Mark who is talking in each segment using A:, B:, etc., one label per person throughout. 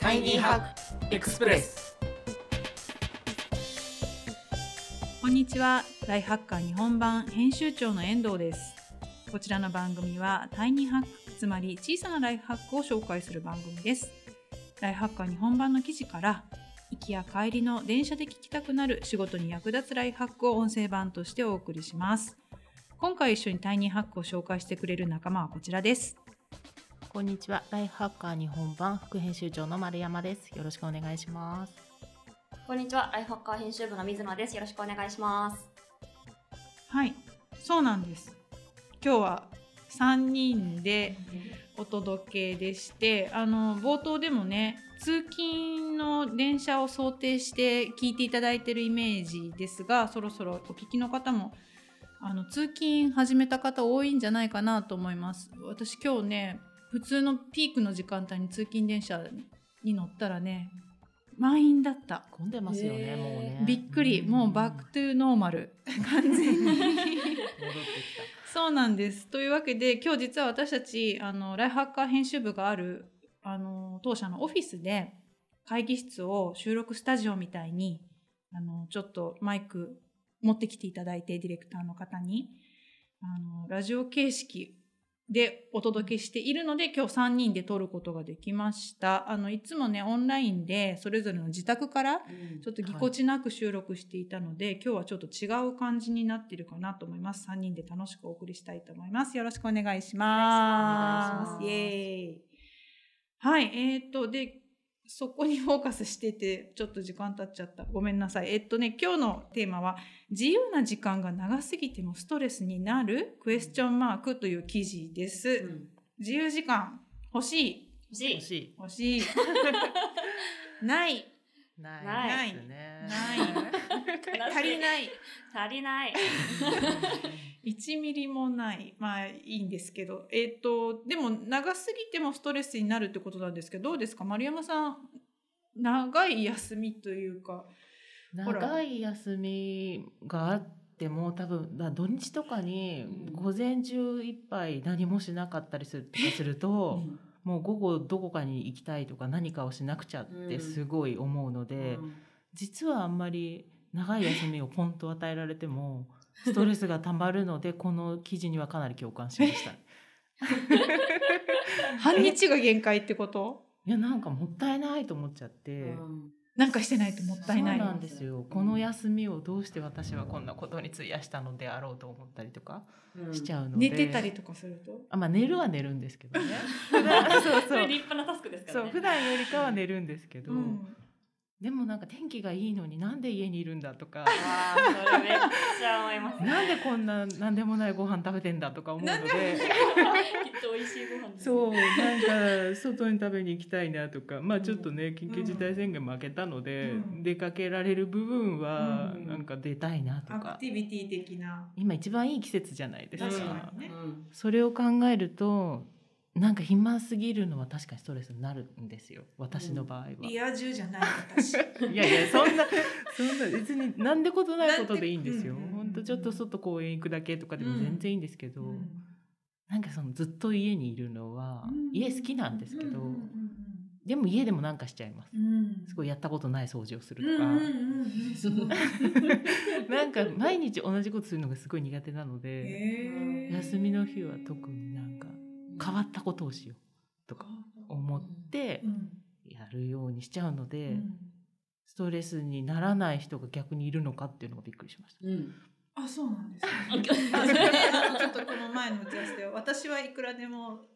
A: タイニーハックエクスプレス
B: こんにちは。ライハッカー日本版編集長の遠藤です。こちらの番組はタイニーハックつまり小さなライフハックを紹介する番組です。ライハッカー日本版の記事から行きや帰りの電車で聞きたくなる仕事に役立つライフハックを音声版としてお送りします。今回一緒にタイニーハックを紹介してくれる仲間はこちらです。
C: こんにちは。ライフハッカー日本版副編集長の丸山です。よろしくお願いします。
D: こんにちは、ライフハッカー編集部の水野です。よろしくお願いします。
B: はいそうなんです今日は3人でお届けでしてあの冒頭でもね通勤の電車を想定して聞いていただいてるイメージですがそろそろお聞きの方もあの通勤始めた方多いんじゃないかなと思います私今日ね普通のピークの時間帯に通勤電車に乗ったらね満員だった。
C: 混んでますよね、
D: へー。
C: もうね。
B: びっくり。もう back to normal。完全に
C: 戻って
B: そうなんです。というわけで今日実は私たちあのライフハッカー編集部があるあの当社のオフィスで会議室を収録スタジオみたいにあのちょっとマイク持ってきていただいてディレクターの方に。あのラジオ形式でお届けしているので今日3人で撮ることができました。あのいつもねオンラインでそれぞれの自宅からちょっとぎこちなく収録していたので、今日はちょっと違う感じになっているかなと思います。3人で楽しくお送りしたいと思います。よろしくお願いします。
C: お願いします
B: イエーイ。はい、えーっと、で、そこにフォーカスしてて、ちょっと時間経っちゃった。ごめんなさい。えっとね、今日のテーマは、自由な時間が長すぎてもストレスになる？クエスチョンマークという記事です。自由時間欲しい？
D: 欲しい
C: 欲しい。
B: 欲しいない
C: ない
D: ない。
B: ない足りない
D: 足りない。
B: 1ミリもない。まあいいんですけど。えっ、とでも長すぎてもストレスになるってことなんですけどどうですか？丸山さん長い休みというか。
C: 長い休みがあっても多分だ土日とかに午前中いっぱい何もしなかったりするすると、もう午後どこかに行きたいとか何かをしなくちゃってすごい思うので、実はあんまり長い休みをポンと与えられてもストレスがたまるのでこの記事にはかなり共感しました。
B: 半日が限界ってこと？
C: いやなんかもったいないと思っちゃって、
B: なんかしてないともったいない。
C: そうなんですよこの休みをどうして私はこんなことに費やしたのであろうと思ったりとかしちゃうので、
B: 寝てたりとかすると？
C: あまあ寝るは寝るんですけどね。普段そう
D: そ
C: そう
D: れ立派なタスクですからね。
C: そう。普段よりかは寝るんですけど、
B: うん
C: でもなんか天気がいいのになんで家にいるんだとか。
D: ああ、それめっちゃ思います。
C: なんでこんななんでもないご飯食べてんだとか思うので。
D: きっと美味しいご飯です。
C: そうなんか外に食べに行きたいなとか。まあちょっとね緊急事態宣言負けたので、
B: うん。
C: 出かけられる部分は
B: うん
C: なんか出たいなと
B: ア
C: か、
B: クティビティ的な。
C: 今一番いい季節じゃないですか。
B: 確かにね。
C: それを考えるとなんか暇すぎるのは確かにストレスになるんですよ私の場合は。
B: リア充じゃない私
C: いやいやそんな そんな別になんでことないことでいいんですよ。
B: うんうん
C: ちょっと外公園行くだけとかでも全然いいんですけど、
B: うん
C: なんかそのずっと家にいるのは、
B: うん。
C: 家好きなんですけど、
B: うんうん
C: でも家でもなんかしちゃいます。
B: うん。うん
C: すごいやったことない掃除をする
B: うん
C: とか、なんか毎日同じことするのがすごい苦手なので、休みの日は特になんか変わったことをしようとか思って
B: うん
C: やるようにしちゃうので、
B: うん
C: ストレスにならない人が逆にいるのかっていうのがびっくりしました。
B: あそうなんですねちょっとこの前の打ち合わせで私はいくらでも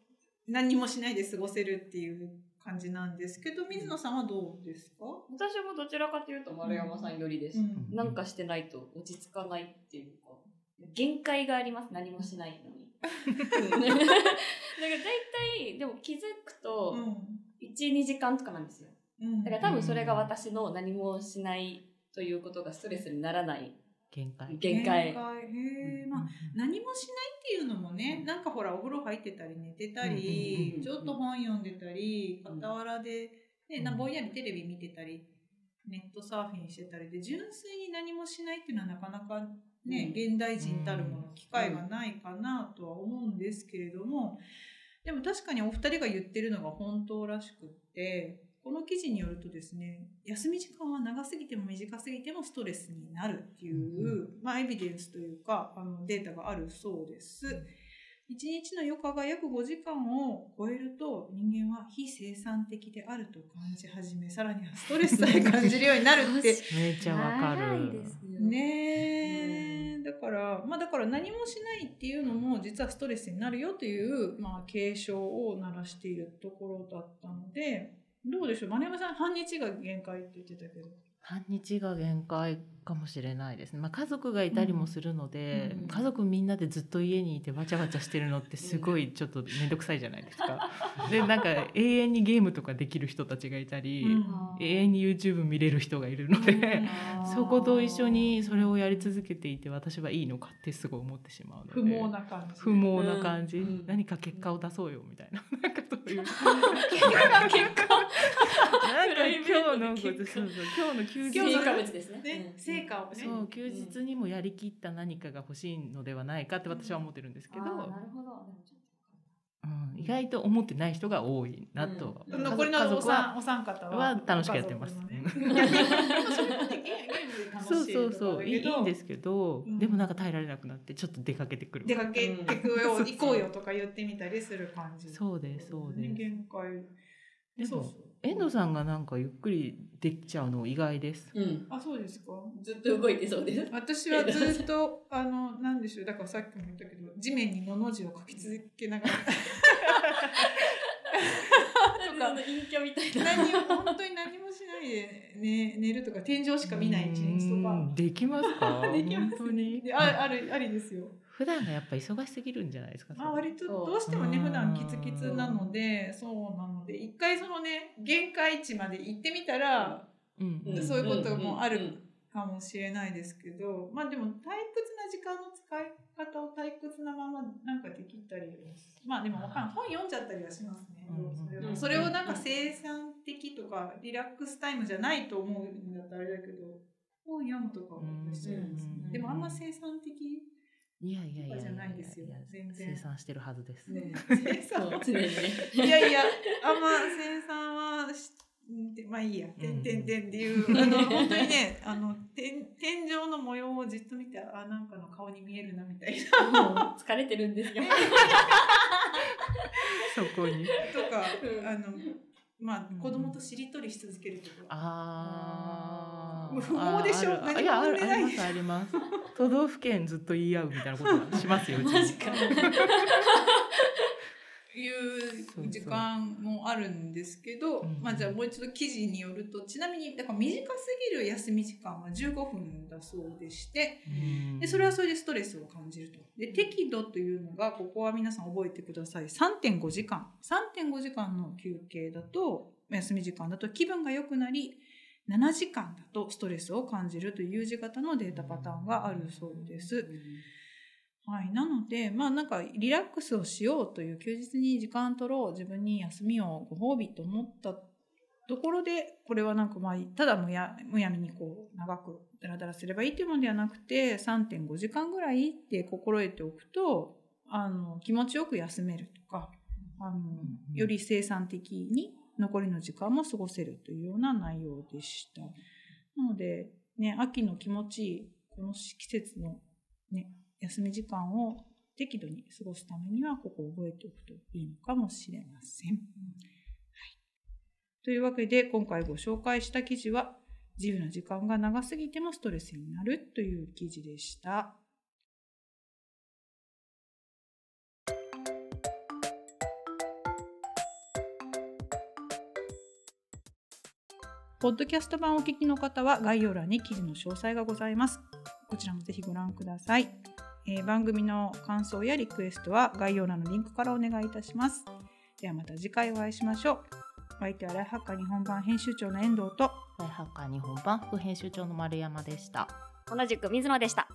B: 何にもしないで過ごせるっていう感じなんですけど水野さんはどうですか、
D: 私もどちらかというと丸山さん寄りです。
B: うん
D: なんかしてないと落ち着かないっていうか、限界があります。何もしないのに。だから大体、でも気づくと、1、2時間とかなんですよ。
B: うん。
D: だから多分それが私の何もしないということがストレスにならない。
C: 限界。
D: 限界。
B: へえまあ何もしないっていうのもねなんかほらお風呂入ってたり寝てたり、
D: うん
B: ちょっと本読んでたり
D: うん
B: 傍らで、ね、な
C: うん。
B: ぼんやりテレビ見てたりネットサーフィンしてたり。で純粋に何もしないっていうのはなかなかね、現代人たるもの機会がないかなとは思うんですけれども、でも確かにお二人が言ってるのが本当らしくってこの記事によるとですね休み時間は長すぎても短すぎてもストレスになるっていう、まあ、エビデンスというかあのデータがあるそうです。1日の余暇が約5時間を超えると人間は非生産的であると感じ始めさらにはストレスさえ感じるようになるって。
C: めっちゃわかる。
D: ですよ
B: ねえ。だからまあだから何もしないっていうのも実はストレスになるよという、まあ、警鐘を鳴らしているところだったのでどうでしょう？丸山さん半日が限界って言ってたけど
C: 半日が限界かもしれないですね、まあ、家族がいたりもするので、
B: うん
C: 家族みんなでずっと家にいてわちゃわちゃしてるのってすごいちょっと面倒くさいじゃないですか。でなんか永遠にゲームとかできる人たちがいたり、
B: うん。
C: 永遠に YouTube 見れる人がいるので、そこと一緒にそれをやり続けていて私はいいのかってすごい思ってしまうので。
B: 不毛な感じ
C: 不毛な感じ、
D: うん。うん。
C: 何か結果を出そうよみたいな。なんかそういう。
D: 結 果
C: なんか今日のこと
D: 結果
C: そうそう今日の休日
B: 今日の
D: 成果物ですね。
B: 成果をね。
C: そう休日にもやりきった何かが欲しいのではないかって私は思ってるんですけど、
D: なるほど
C: うん、意外と思ってない人が多いなと、
D: うん。
B: 残りのお三お三方は
C: は楽しくやってます
B: それもねゲゲームで楽しい
C: そうそう
B: と
C: そう。いいんですけど、
B: うん。
C: でもなんか耐えられなくなってちょっと出かけてくる。
B: 出かけてくよ、
C: うん。
B: 行こうよとか言ってみたりする感じ。
C: そうですそうです。
B: 限界。
C: でも遠藤さんがなんかゆっくりできちゃうの意外です。
D: とうん。
B: あ、そうですか？
D: ずっと動いてそうです。
B: 私はずっと、あの、なんでしょう、だからさっきも言ったけど、地面にのの字を書き続けながら。
D: とかの陰キャみたいな。
B: 何も、本当に何もしないで、ね、寝るとか、天井しか見ない一日と
C: う
B: か
C: ん。できますか？
B: できます。
C: 本当に？
B: であある、ありですよ。
C: 普段がやっぱ忙しすぎるんじゃないですか
B: まあ、割とどうしてもね
C: うん。
B: 普段キツキツなのでそうなので一回そのね限界値まで行ってみたら
C: うん。うん。
B: そういうこともある
D: うん。
B: かもしれないですけどまあでも退屈な時間の使い方を退屈なままなんかできたりはまあでもわかんない。本読んじゃったりはしますね。
C: うん
B: それ
D: うん。
B: はそれをなんか生産的とかリラックスタイムじゃないと思うんだったらあれだけど本読むとかはしちゃいます
C: うん。
B: ねでもあんま生産的
C: いやいやいや
B: じゃないですよ全然
C: 生産してるはずです、
B: ね生産いやいや、あんま生産はし、まあいいや、てんてんてんっていう、あの、本当にね、あの、天天井の模様をじっと見て、あ、なんかの顔に見えるな、みたいな。
D: 疲れてるんですよ
C: そこに
B: とか、あの、まあ、子供としりとりし続けると。か。
C: あー。
B: もう不毛でしょ。
C: ありますあります。都道府県ずっと言い合うみたいなことはしますよ うち
D: マジか
B: いう時間もあるんですけど、
C: うん
B: まあじゃあもう一度記事によると、ちなみに、だから短すぎる休み時間は15分だそうでして、
C: うん。
B: でそれはそれでストレスを感じると。で適度というのがここは皆さん覚えてください。3.5時間。3.5時間の休憩だと休み時間だと気分が良くなり7時間だとストレスを感じるという字型のデータパターンがあるそうです。はい、なのでまあなんかリラックスをしようという休日に時間取ろう自分に休みをご褒美と思ったところでこれはなんかまあただむやむやみにこう長くダラダラすればいいというものではなくて3.5時間ぐらいって心得ておくとあの気持ちよく休めるとかあの
C: うん
B: より生産的に残りの時間も過ごせるというような内容でした。なので、ね、秋の気持ちいいこの季節の、ね、休み時間を適度に過ごすためにはここを覚えておくといいのかもしれません。はい、というわけで今回ご紹介した記事は自由な時間が長すぎてもストレスになるという記事でした。ポッドキャスト版をお聞きの方は概要欄に記事の詳細がございます。こちらもぜひご覧ください。えー番組の感想やリクエストは概要欄のリンクからお願いいたします。ではまた次回お会いしましょう。お相手はライフハッカー日本版編集長の遠藤と
C: ライフハッカー日本版副編集長の丸山でした。
D: 同じく水野でした